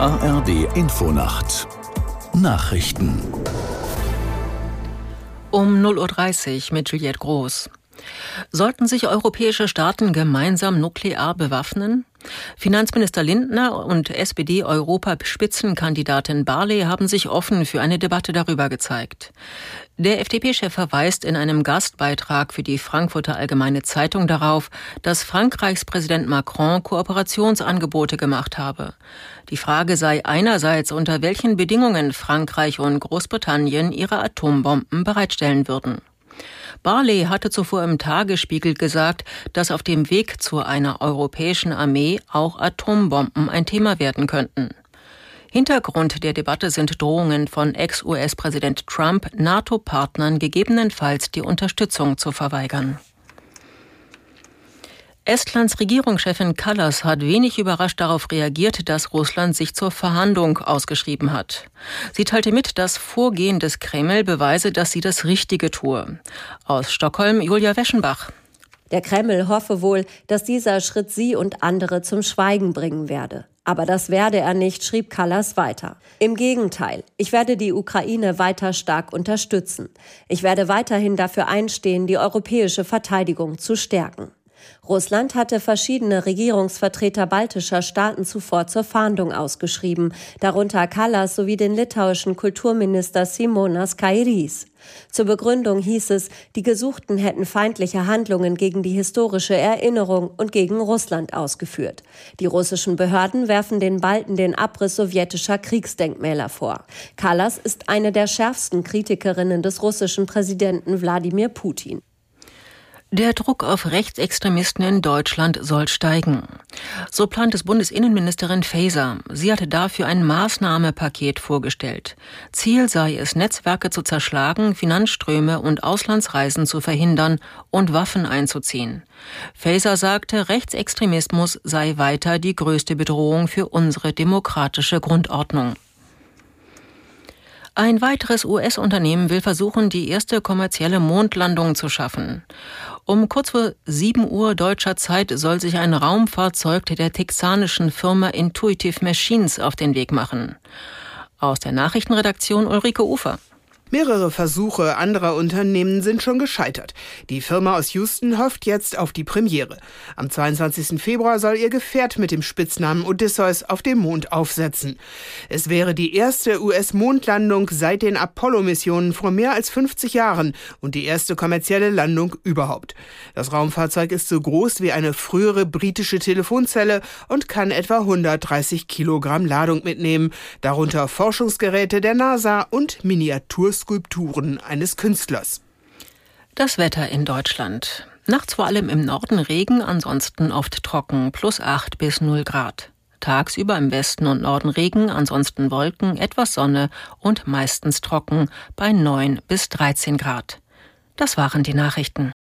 ARD Infonacht Nachrichten um 0.30 Uhr mit Juliette Groß. Sollten sich europäische Staaten gemeinsam nuklear bewaffnen? Finanzminister Lindner und SPD-Europaspitzenkandidatin Barley haben sich offen für eine Debatte darüber gezeigt. Der FDP-Chef verweist in einem Gastbeitrag für die Frankfurter Allgemeine Zeitung darauf, dass Frankreichs Präsident Macron Kooperationsangebote gemacht habe. Die Frage sei einerseits, unter welchen Bedingungen Frankreich und Großbritannien ihre Atombomben bereitstellen würden. Barley hatte zuvor im Tagesspiegel gesagt, dass auf dem Weg zu einer europäischen Armee auch Atombomben ein Thema werden könnten. Hintergrund der Debatte sind Drohungen von Ex-US-Präsident Trump, NATO-Partnern gegebenenfalls die Unterstützung zu verweigern. Estlands Regierungschefin Kallas hat wenig überrascht darauf reagiert, dass Russland sich zur Verhandlung ausgeschrieben hat. Sie teilte mit, das Vorgehen des Kreml beweise, dass sie das Richtige tue. Aus Stockholm Julia Weschenbach. Der Kreml hoffe wohl, dass dieser Schritt sie und andere zum Schweigen bringen werde. Aber das werde er nicht, schrieb Kallas weiter. Im Gegenteil, ich werde die Ukraine weiter stark unterstützen. Ich werde weiterhin dafür einstehen, die europäische Verteidigung zu stärken. Russland hatte verschiedene Regierungsvertreter baltischer Staaten zuvor zur Fahndung ausgeschrieben, darunter Kallas sowie den litauischen Kulturminister Simonas Kairys. Zur Begründung hieß es, die Gesuchten hätten feindliche Handlungen gegen die historische Erinnerung und gegen Russland ausgeführt. Die russischen Behörden werfen den Balten den Abriss sowjetischer Kriegsdenkmäler vor. Kallas ist eine der schärfsten Kritikerinnen des russischen Präsidenten Wladimir Putin. Der Druck auf Rechtsextremisten in Deutschland soll steigen. So plant es Bundesinnenministerin Faeser. Sie hatte dafür ein Maßnahmepaket vorgestellt. Ziel sei es, Netzwerke zu zerschlagen, Finanzströme und Auslandsreisen zu verhindern und Waffen einzuziehen. Faeser sagte, Rechtsextremismus sei weiter die größte Bedrohung für unsere demokratische Grundordnung. Ein weiteres US-Unternehmen will versuchen, die erste kommerzielle Mondlandung zu schaffen. Um kurz vor 7 Uhr deutscher Zeit soll sich ein Raumfahrzeug der texanischen Firma Intuitive Machines auf den Weg machen. Aus der Nachrichtenredaktion Ulrike Ufer. Mehrere Versuche anderer Unternehmen sind schon gescheitert. Die Firma aus Houston hofft jetzt auf die Premiere. Am 22. Februar soll ihr Gefährt mit dem Spitznamen Odysseus auf dem Mond aufsetzen. Es wäre die erste US-Mondlandung seit den Apollo-Missionen vor mehr als 50 Jahren und die erste kommerzielle Landung überhaupt. Das Raumfahrzeug ist so groß wie eine frühere britische Telefonzelle und kann etwa 130 Kilogramm Ladung mitnehmen, darunter Forschungsgeräte der NASA und Miniatur Skulpturen eines Künstlers. Das Wetter in Deutschland. Nachts vor allem im Norden Regen, ansonsten oft trocken, plus 8 bis 0 Grad. Tagsüber im Westen und Norden Regen, ansonsten Wolken, etwas Sonne und meistens trocken bei 9 bis 13 Grad. Das waren die Nachrichten.